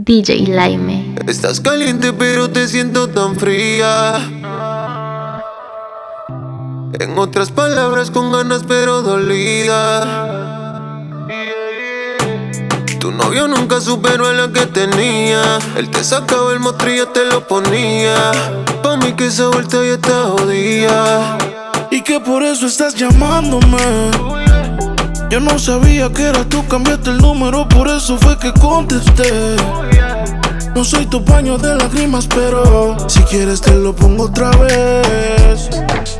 DJ Laime. Estás caliente pero te siento tan fría. En otras palabras con ganas pero dolida. Tu novio nunca superó a la que tenía. Él te sacaba el mostrillo, te lo ponía. Pa' mí que esa vuelta ya está jodida. Y que por eso estás llamándome. Yo no sabía que era tú, cambiaste el número, por eso fue que contesté. No soy tu paño de lágrimas, pero si quieres te lo pongo otra vez.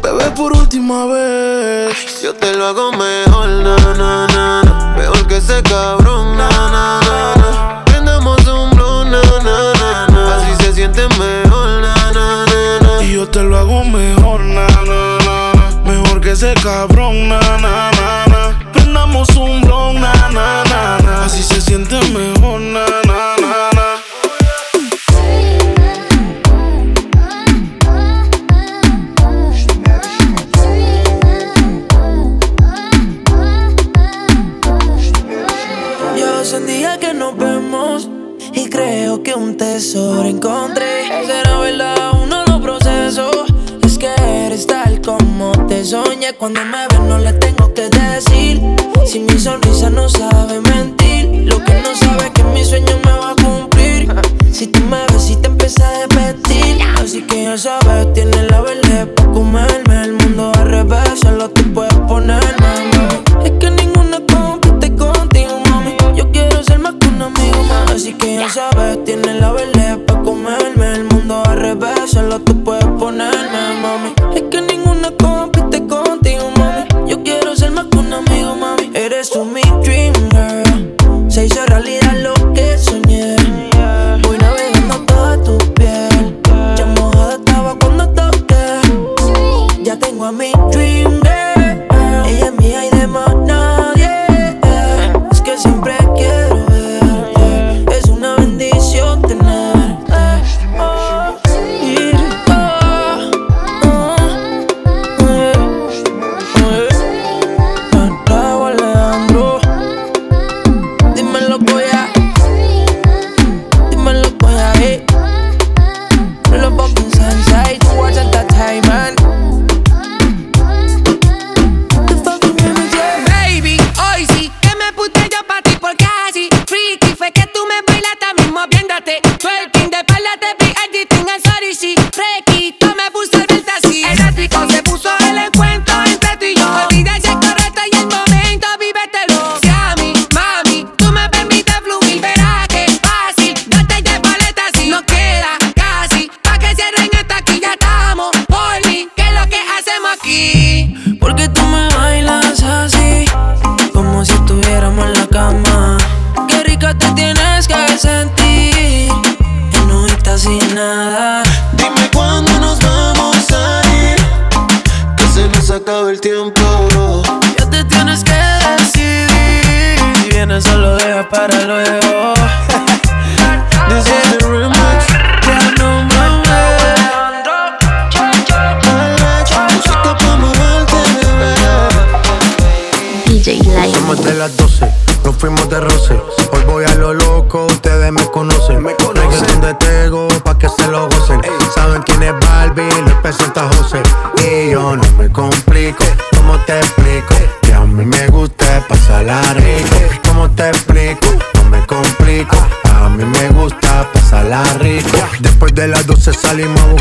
Bebé, por última vez. Yo te lo hago mejor, na, na, na, Mejor que ese cabrón, na, na, na, Prendamos un blon, na, na, na, na. Así se siente mejor, na, na, na, na. Y yo te lo hago mejor, na, na, na. Mejor que ese cabrón, na, na, na prendamos un blon, na, na. Así se siente mejor, na, na, na, na. Yo hace día que nos vemos y creo que un tesoro encontré. Será verdad, uno lo proceso. Es que eres tal como te soñé. Cuando me ves, no le tengo que decir. Si mi sonrisa no sabe mentir, lo que no sabe es que mi sueño me va a cumplir. Si tú me ves y te empieza a repetir, así que ya sabes, tienes la verde para comerme.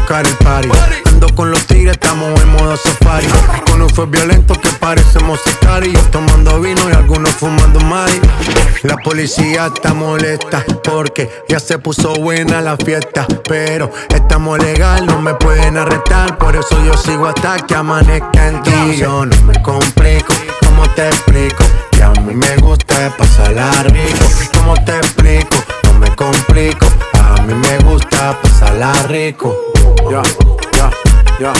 Buscar el party. Ando con los tigres, estamos en modo safari. Con un fue violento que parecemos y Tomando vino y algunos fumando mari. La policía está molesta porque ya se puso buena la fiesta. Pero estamos legal, no me pueden arrestar. Por eso yo sigo hasta que amanezca en ti. Yo no me complico, ¿cómo te explico? Que a mí me gusta pasarla rico. ¿Cómo te explico? No me complico. A mí me gusta pasarla rico. Ya, ya, ya,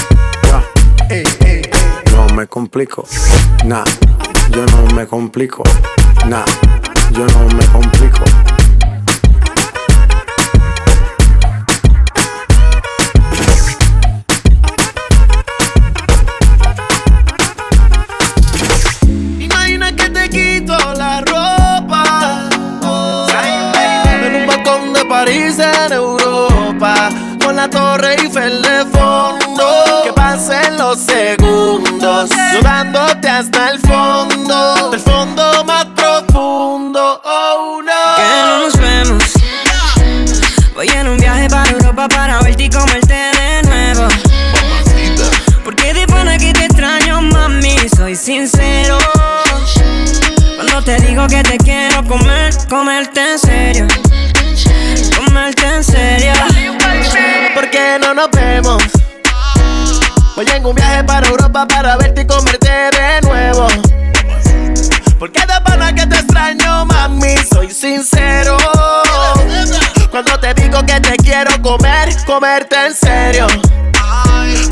ya. No me complico. Nah, yo no me complico. Nah, yo no me complico. Voy en un viaje para Europa para verte y comerte de nuevo. Porque de pana que te extraño, mami, soy sincero. Cuando te digo que te quiero comer, comerte en serio.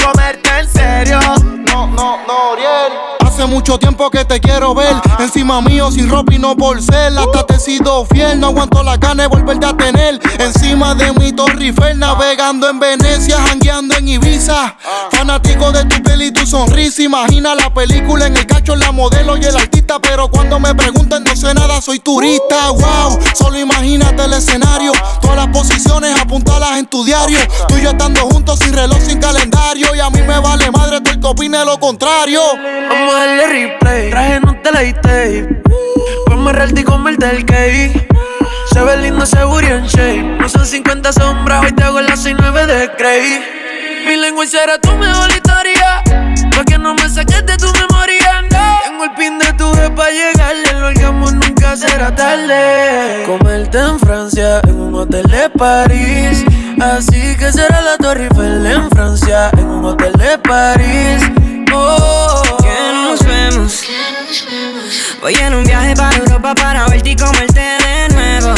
Comerte en serio. No, no, no, Oriel. Hace mucho tiempo que te quiero ver. Encima mío, sin ropa y no por ser. Hasta te he sido fiel. No aguanto la gana de volverte a tener. Encima de mi Torre Eiffel, navegando en Venecia, jangueando en Ibiza. Fanático de tu piel y tu sonrisa. Imagina la película en el cacho, la modelo y el artista. Pero cuando me preguntan, no sé nada, soy turista. Wow, solo imagínate el escenario. Todas las posiciones apuntalas en tu diario. Tú y yo estando juntos sin reloj, sin calendario. Y a mí me vale madre tú el que opine lo contrario. Vamos a darle replay. Traje no te la. Vamos a realty y cake. Se ve lindo ese booty en shape. No son 50 sombras, hoy te hago las 69 de Cray. Mi lengua será tu mejor historia. Pa' que no me saques de tu memoria, no. Tengo el pin de tu vez pa' llegarle. El orgasmo nunca será tarde. Comerte en Francia, en un hotel de París. Así que será la Torre Eiffel en Francia, en un hotel de París. Oh, Que no nos vemos. Voy en un viaje para Europa para verte y comerte de nuevo.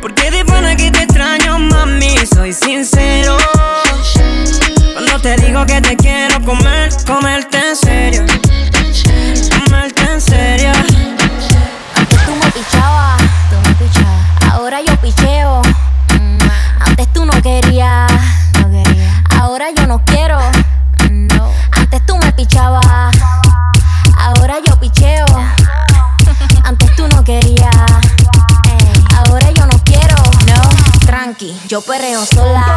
Porque de pana que te extraño, mami, soy sincero. Que te quiero comer, comerte en serio. Comerte en serio. Antes tú me pichabas, tú me pichabas. Ahora yo picheo. Mm, Antes tú no querías, no quería. Ahora yo no quiero. No. Antes tú me pichabas. Ahora yo picheo. Antes tú no querías. Ahora yo no quiero. No. Tranqui, yo perreo sola.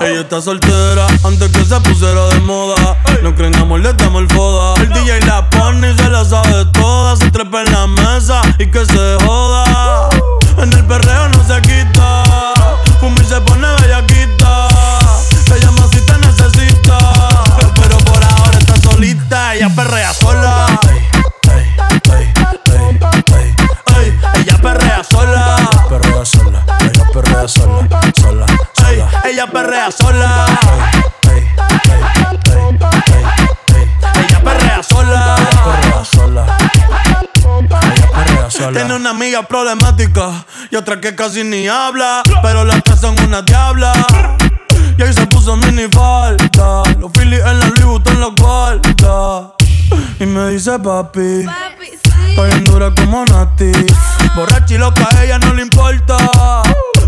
Ella está soltera antes que se pusiera de moda. No creen amor, le damos el foda. El DJ la pone y se la sabe toda. Se trepa en la mesa y que se joda. En el perreo no se quita. Perrea sola. Ella perrea sola. Perrea sola. Tiene una amiga problemática y otra que casi ni habla. Pero las tres son una diabla. Y ahí se puso mini falta. Los Phillies en la Louis Vuitton los guarda. Y me dice papi. Estoy en dura como Nati. Borracha y loca, a ella no le importa.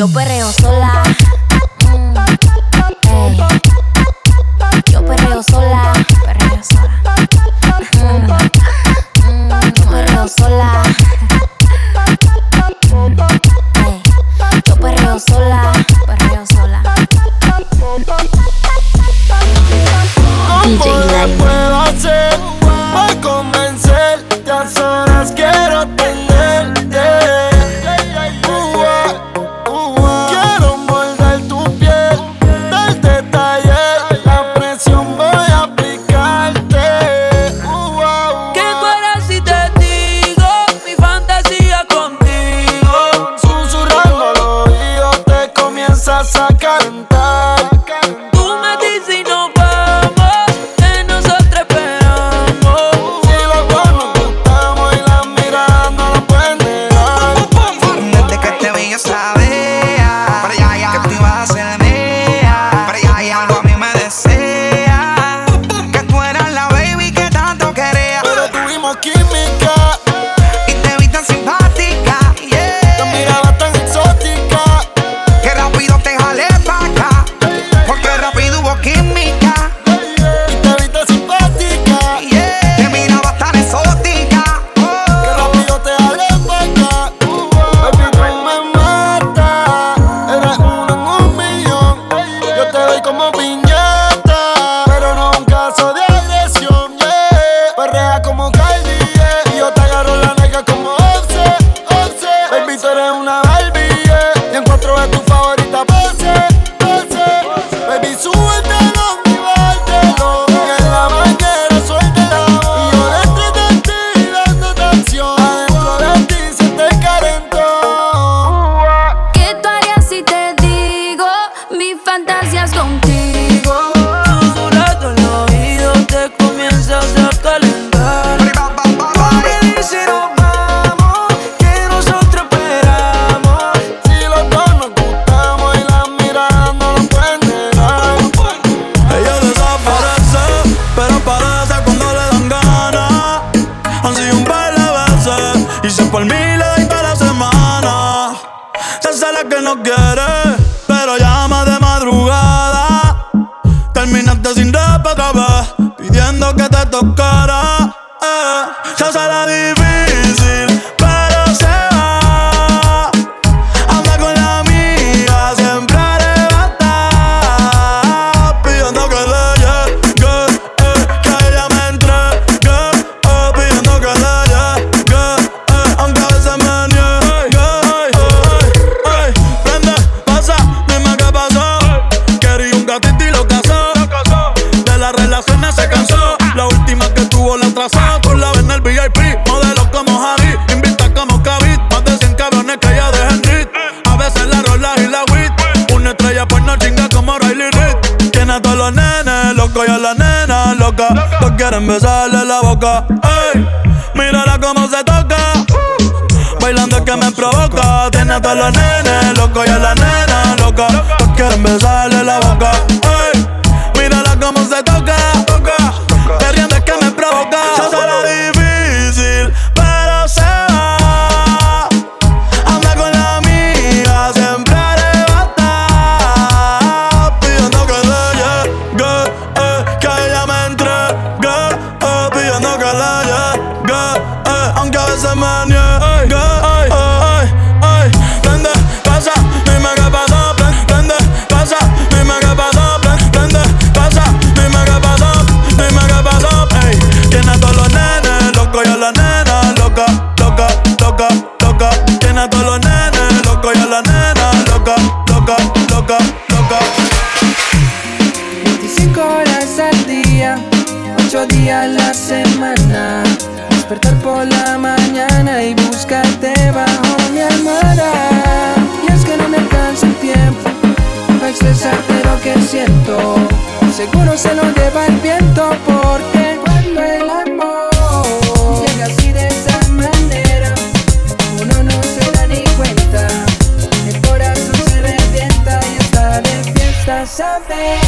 Yo perreo sola. como pin Ey, mírala como se toca. Bailando es que me provoca. Tiene a todos los nenes locos y a la nena loca. Todos quieren la boca. Something.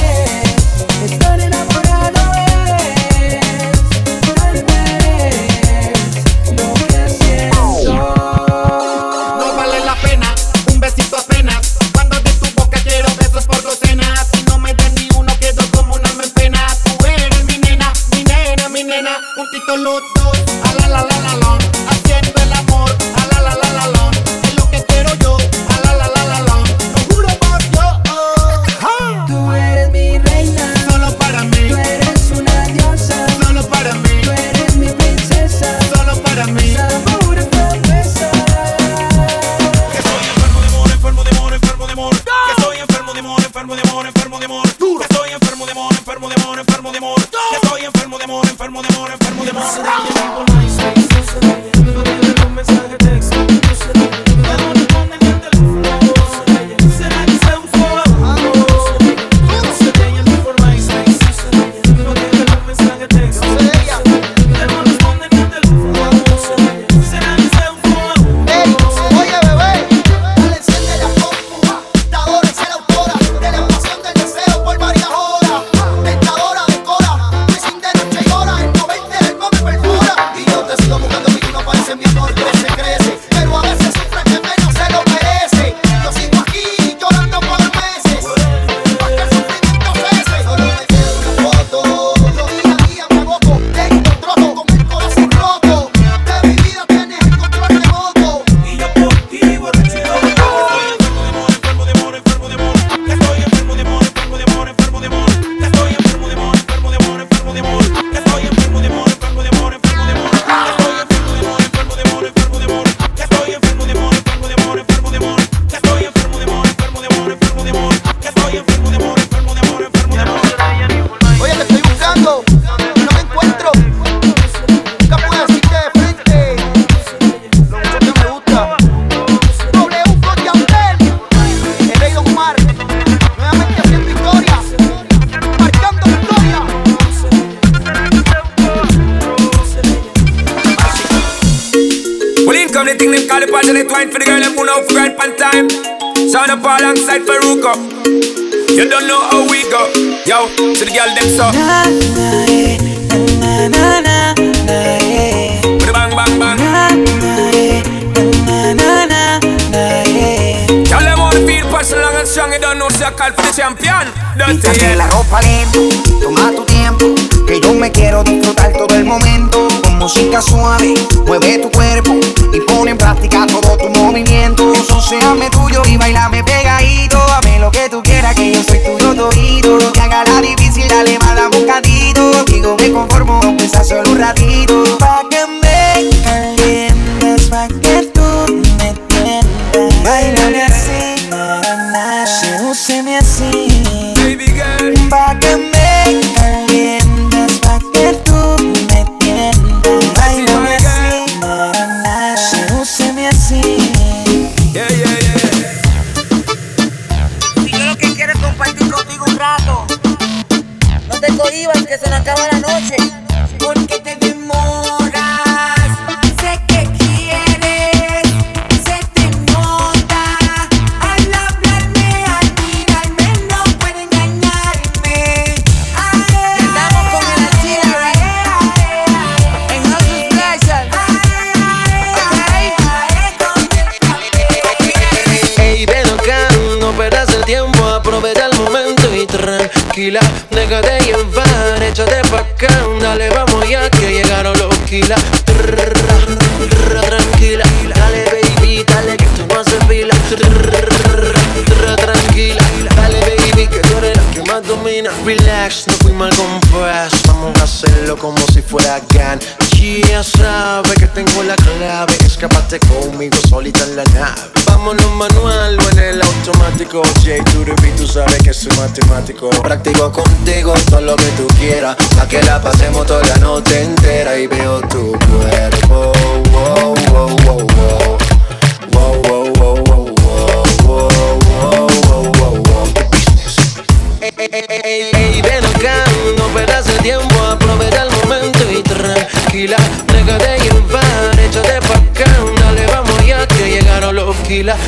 Ey, ven acá, no perdas el tiempo, aprovecha el momento y tranquila, déjate llevar, échate pa' acá, dale, vamos ya que llegaron los kilas.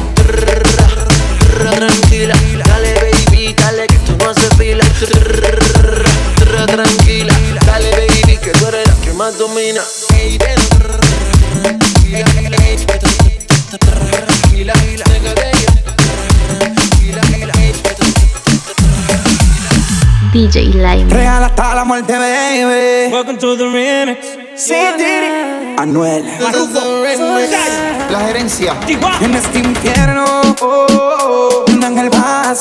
Tranquila, dale baby, dale que tú no haces fila. Tranquila, dale baby, que tú eres la que más domina. Ey, ven, tranquila, déjate DJ Lime. Real hasta la muerte, baby. Welcome to the remix. Sí, Diddy. Anuel. La gerencia. En este infierno, oh, oh, oh, un ángel va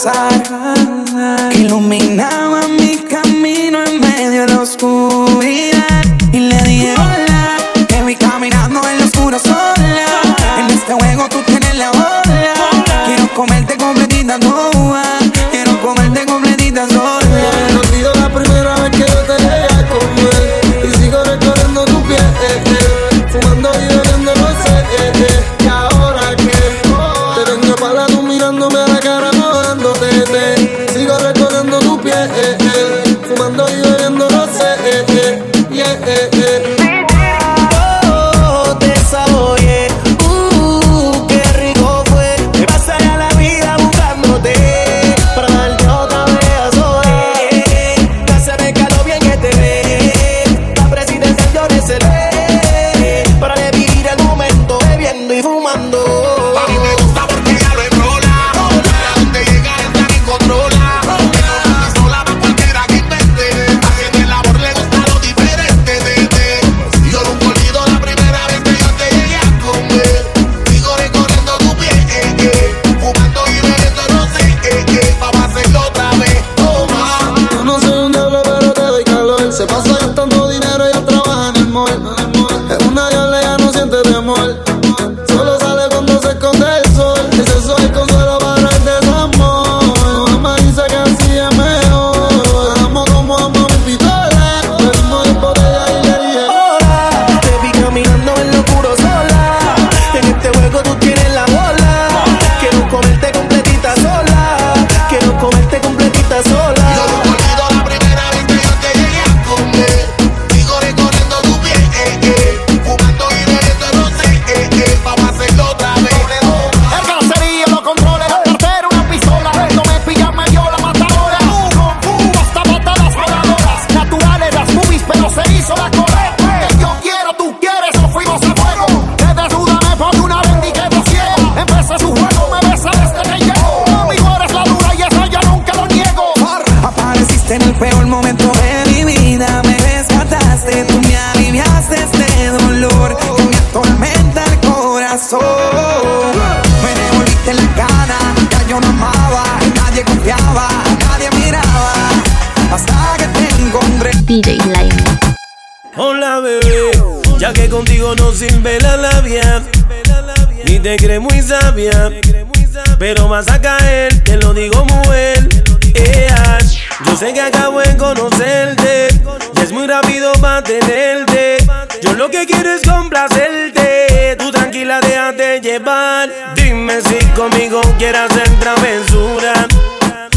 iluminaba mi camino en medio de la oscuridad. Nadie confiaba, nadie miraba, hasta que te encontré. DJ Line. Hola bebé, ya que contigo no sirve la labia Ni te crees muy sabia Pero vas a caer, te lo digo mujer Ea, Yo sé que acabo de conocerte Y es muy rápido para tenerte Yo lo que quiero es complacerte Tú tranquila déjate llevar Dime si conmigo quieres hacer travesura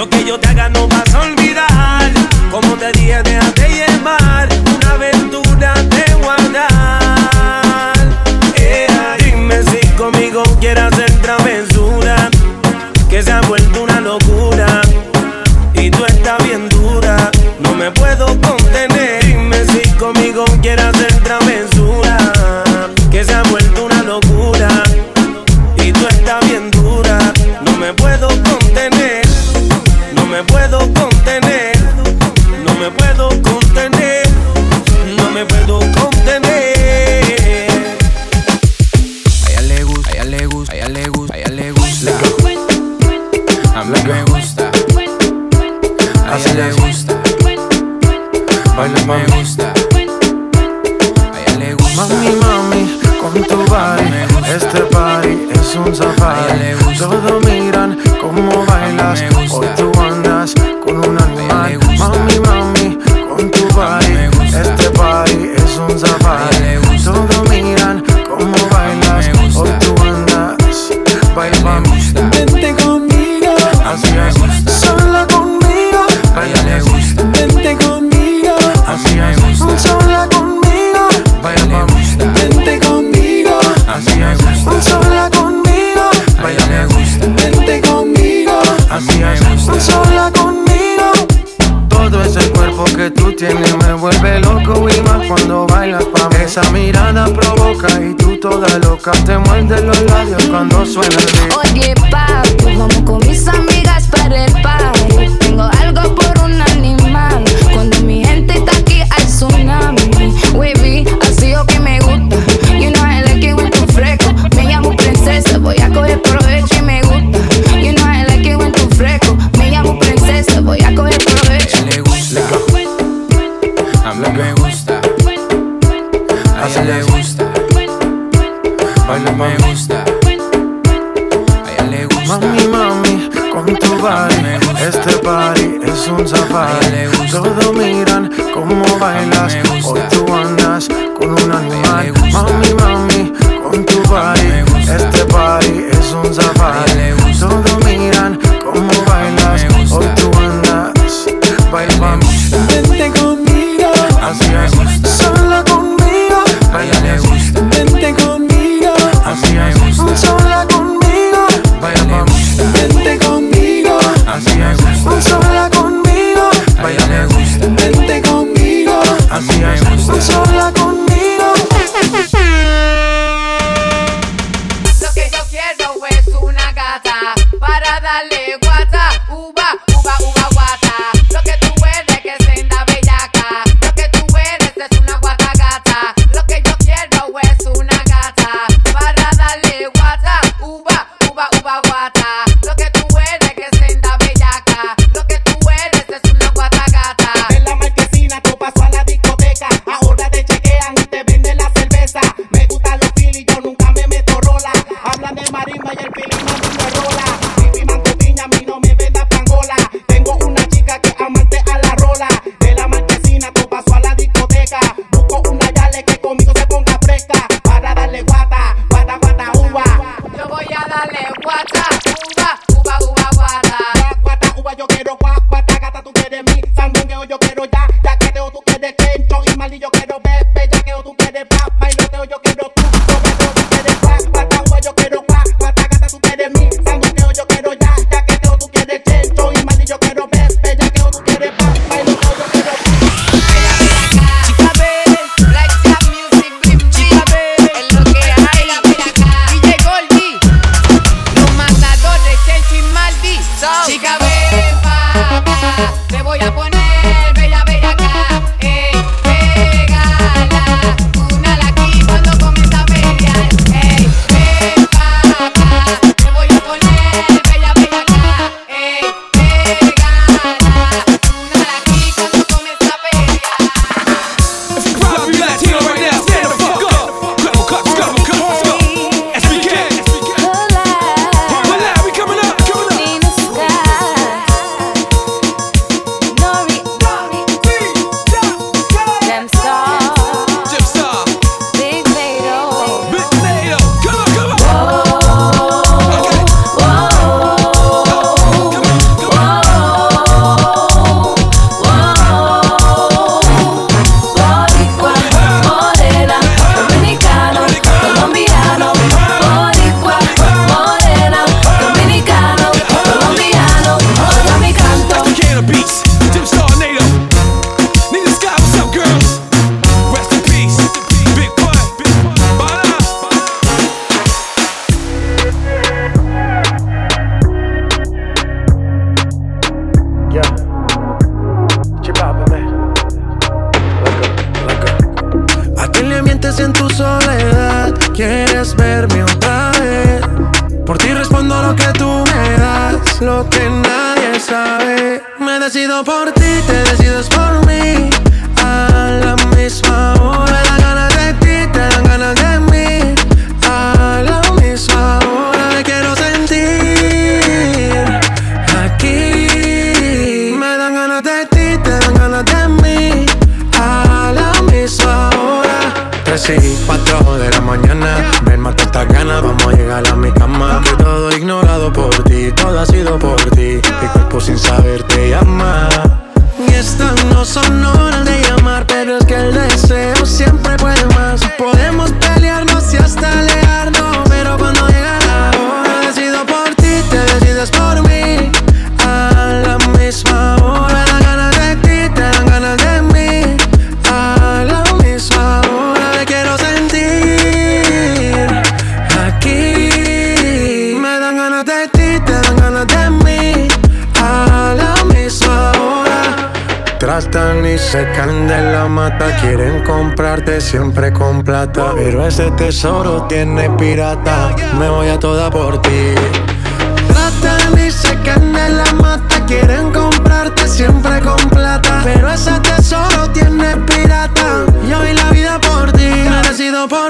Lo que yo te haga no vas a olvidar. Como te dije, déjate llevar. Una aventura te guardar. Ea, dime si conmigo quieres hacer travesura. Que se ha vuelto una locura. Y tú estás bien dura. No me puedo contener. Dime si conmigo quieres Me gusta. A ella le gusta. Mami, mami, con tu body Este party es un safari. Todos miran cómo bailas cuando suena el beat Sí, 4 de la mañana. Ven, mata estas ganas, vamos a llegar a mi cama. Todo ignorado por ti, todo ha sido por ti. Mi cuerpo sin saber te llama. Y estas no son se de la mata, quieren comprarte siempre con plata. Pero ese tesoro tiene pirata, me voy a toda por ti. Tratan y secan de la mata, quieren comprarte siempre con plata. Pero ese tesoro tiene pirata, yo vi la vida por ti, por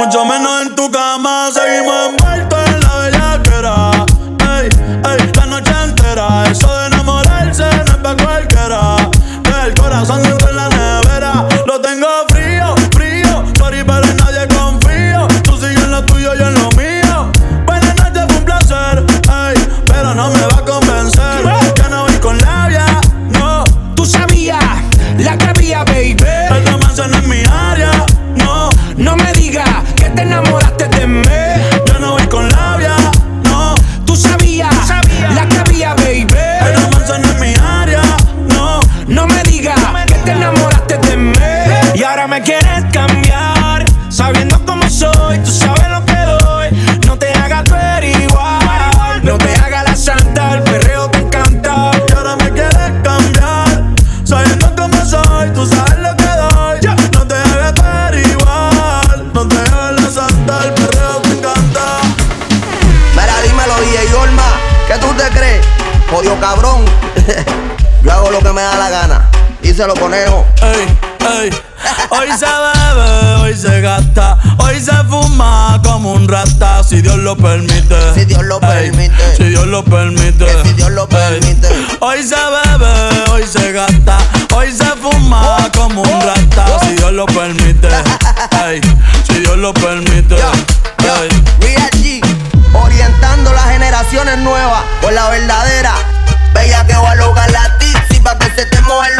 Mucho menos en tu cama. Cabrón. Yo hago lo que me da la gana. Díselo, conejo. Ey, ey. Hoy se bebe, hoy se gasta, hoy se fuma como un rata, si Dios lo permite. Si Dios lo Ey, permite. Si Dios lo permite. Que si Dios lo permite. Hoy se bebe, hoy se gasta, hoy se fuma como un rata, si Dios lo permite. Si Dios lo permite. Ey. Real G, orientando las generaciones nuevas con la verdadera. Que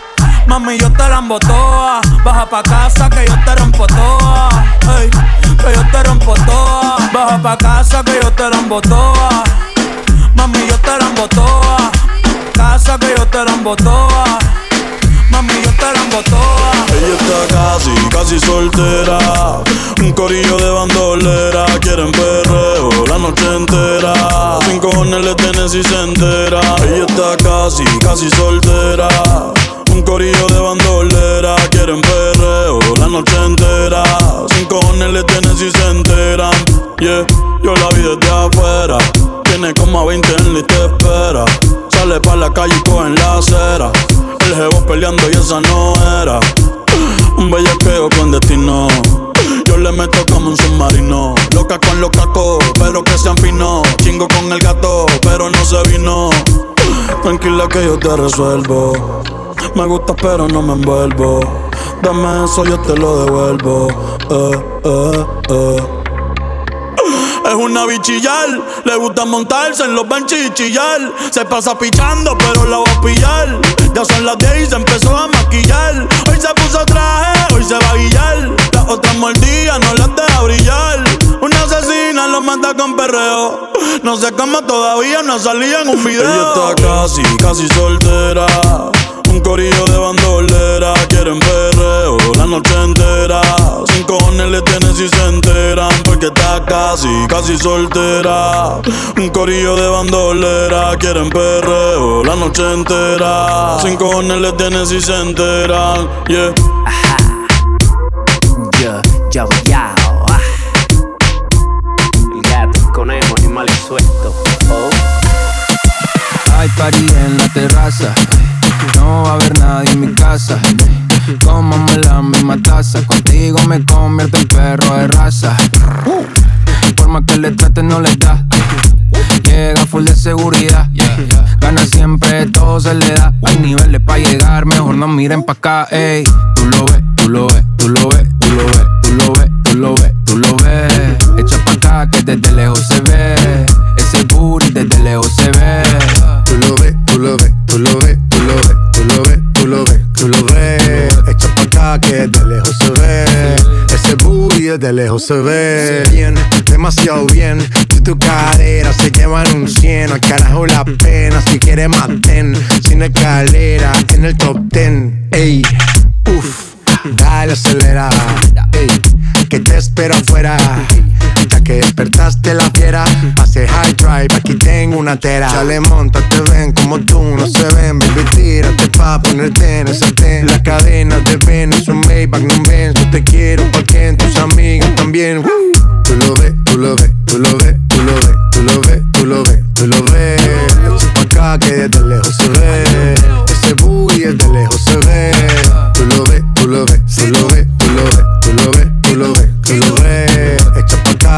Mami, yo te la embotoa. Baja pa' casa que yo te rompo toa. Que yo te rompo toa. Baja pa' casa que yo te la embotoa. Mami, yo te la embotoa. Casa que yo te la embotoa. Mami, yo te la embotoa. Ella está casi, casi soltera. Un corillo de bandolera. Quieren perreo la noche entera. Sin cojones le tienen si se entera. Ella está casi, casi soltera. Un corillo de bandolera. Quieren perreo la noche entera. Sin cojones le tienen si se enteran. Yeah, yo la vi desde afuera. Tiene como a 20 en y te espera. Sale pa' la calle y coge en la acera. El jevo peleando y esa no era. Un bellaqueo con destino. Yo le meto como un submarino. Loca con los cacos, pero que se afinó. Chingo con el gato, pero no se vino. Tranquila que yo te resuelvo. Me gusta, pero no me envuelvo. Dame eso, yo te lo devuelvo. Eh, eh, eh. Es una bichillar. Le gusta montarse en los benches chillar. Se pasa pichando, pero la va a pillar. Ya son las 10 y se empezó a maquillar. Hoy se puso traje, hoy se va a guillar. Las otras mordidas no las deja brillar. Una asesina lo mata con perreo. No sé cómo todavía no salía en un video. Ella está casi, casi soltera. Un corillo de bandolera, quieren perreo la noche entera. Sin cojones le tienen si se enteran, porque está casi, casi soltera. Un corillo de bandolera, quieren perreo la noche entera. Sin cojones le tienen si se enteran, yeah. Yo, yo, yo. ah. Party en la terraza. No va a haber nadie en mi casa. Comamos la misma taza. Contigo me convierto en perro de raza. Por más que le trate, no le da. Llega full de seguridad. Gana siempre, todo se le da. Hay niveles para llegar, mejor no miren pa' acá. Ey, tú lo ves, tú lo ves, tú lo ves, tú lo ves, tú lo ves, tú lo ves. Booty de lejos se ve. Bien, demasiado bien. Y tu cadera se llevan un cien. Al carajo la pena. Si quieres maten. Sin escalera en el top ten. Ey, uff. Dale acelera. Ey, que te espero afuera. Ya que despertaste la fiera, pase high drive, aquí tengo una tera. Chale, monta, te ven como tú no se ven. Baby, tírate pa' ponerte en ese ten. La cadena de ven, es un Maybach, no ven. Yo te quiero porque en tus amigas también. Tú lo ves, tú lo ves, tú lo ves, tú lo ves, tú lo ves, tú lo ves, tú lo ves. Pa' acá que desde lejos se ve. Ese booty desde lejos se ve. Tú lo ves, tú lo ves, tú lo ves,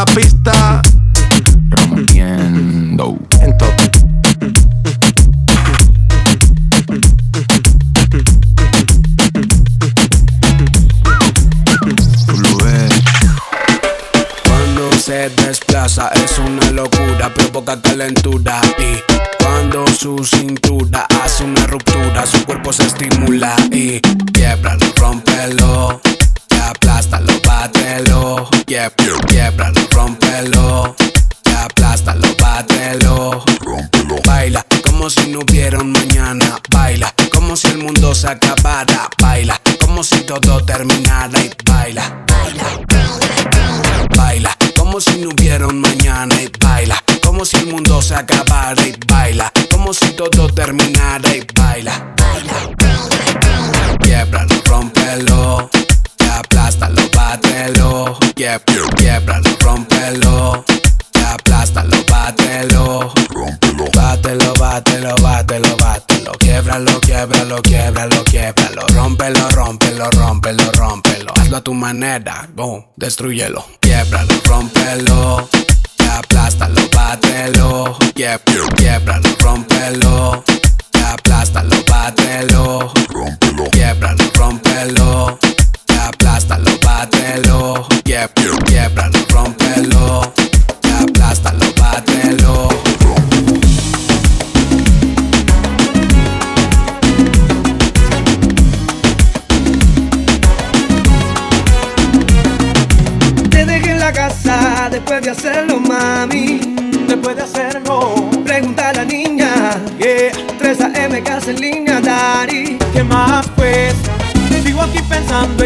la pista. Rompiendo. En ves. Cuando se desplaza es una locura, provoca calentura y cuando su cintura hace una ruptura, su cuerpo se estimula y quiebralo, rómpelo, aplástalo, bátelo, quiebralo, rómpelo, aplástalo, bátelo, baila como si no hubiera un mañana, baila como si el mundo se acabara, baila como si todo terminara y baila, baila como si no hubiera un mañana y baila como si el mundo se acabara y baila como si todo terminara y baila. Quiebralo rómpelo aplástalo bátelo. Quieb- quiebralo rómpelo. Aplástalo bátelo. Bátelo bátelo bátelo bátelo. Quiebralo quiebralo quiebralo quiebralo rómpelo rómpelo rómpelo rómpelo. Hazlo a tu manera boom destruyelo. Quiebralo rómpelo. Aplástalo bátelo. Quieb- quiebralo rómpelo. Aplástalo bátelo. Quiebralo rómpelo aplástalo bátelo Quieb- quiebralo rómpelo aplástalo bátelo Te dejé en la casa después de hacerlo, mami. Después de hacerlo. Pregunta a la niña. Yeah. 3 AM casa en línea, Dari. ¿Qué más pues? Sigo aquí pensando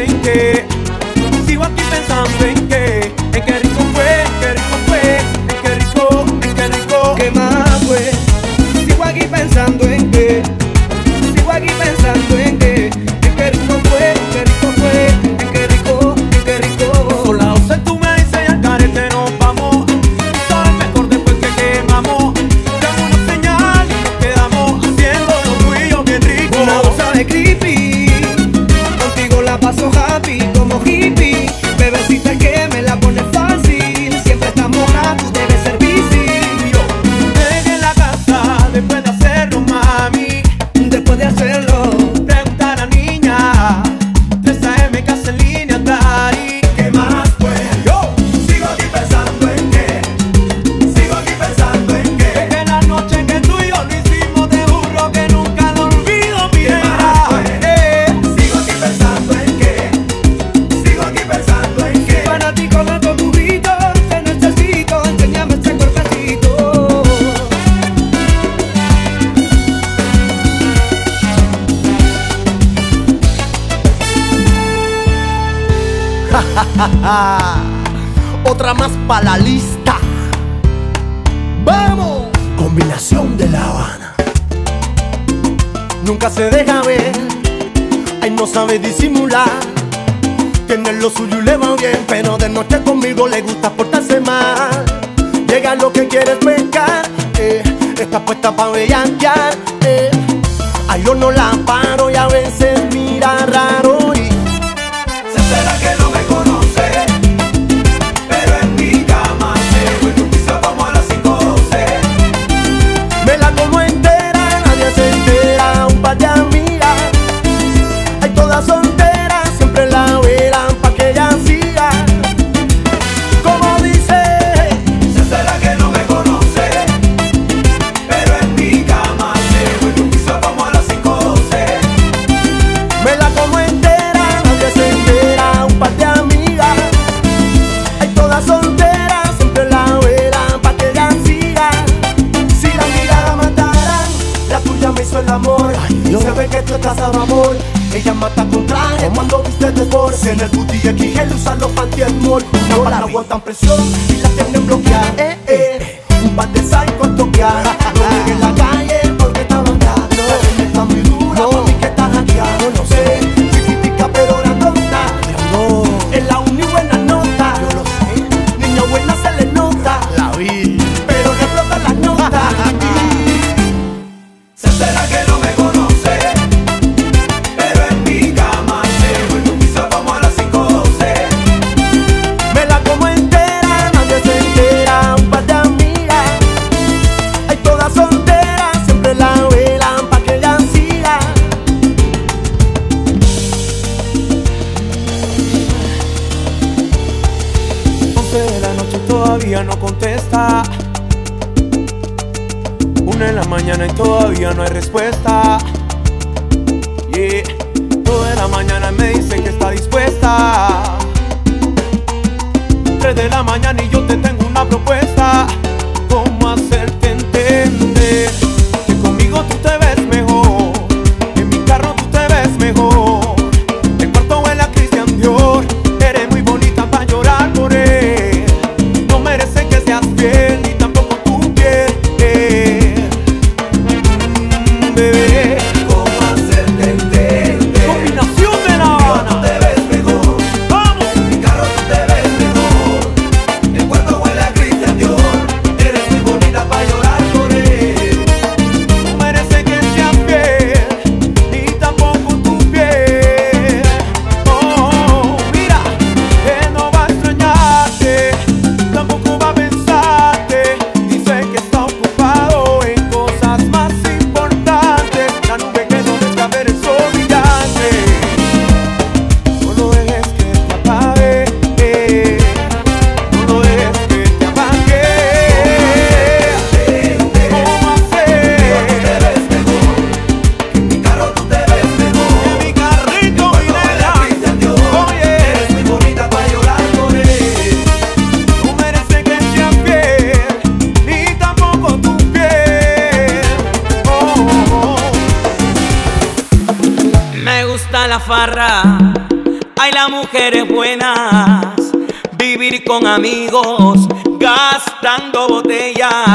Otra más para la lista. ¡Vamos! Combinación de La Habana. Nunca se deja ver, ay, no sabe disimular. Tiene lo suyo y le va bien, pero de noche conmigo le gusta portarse mal. Llega lo que quieres pescar, eh, está puesta para bellaquear. Eh. Ay, yo no la paro y a veces mira raro se trazaba amor. Ella mata con traje cuando viste de Porsche En el booty XL usan los panties mall No la aguantan presión y la tienen bloqueada. Eh, eh. eh, eh. Un par de psychos toquear. No en la calle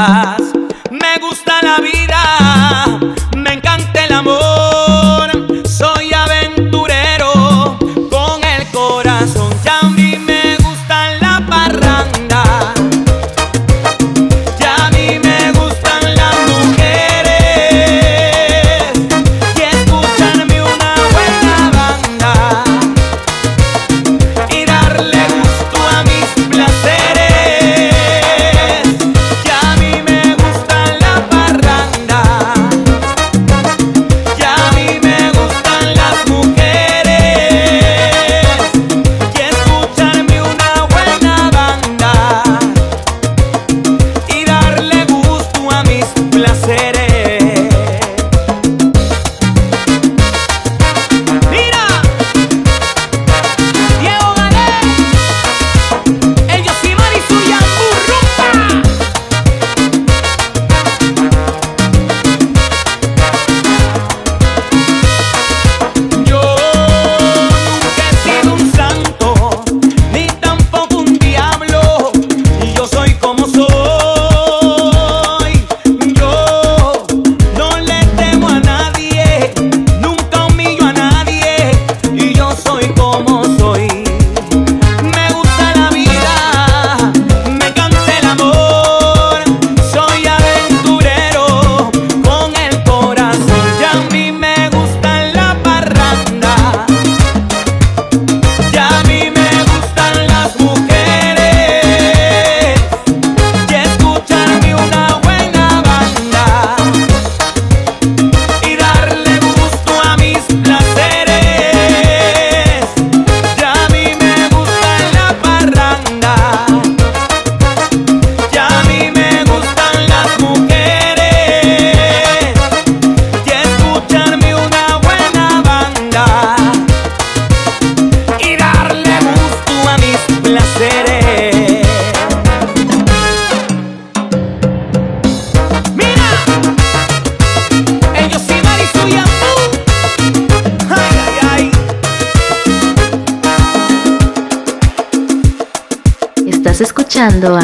lugar. Escuchando.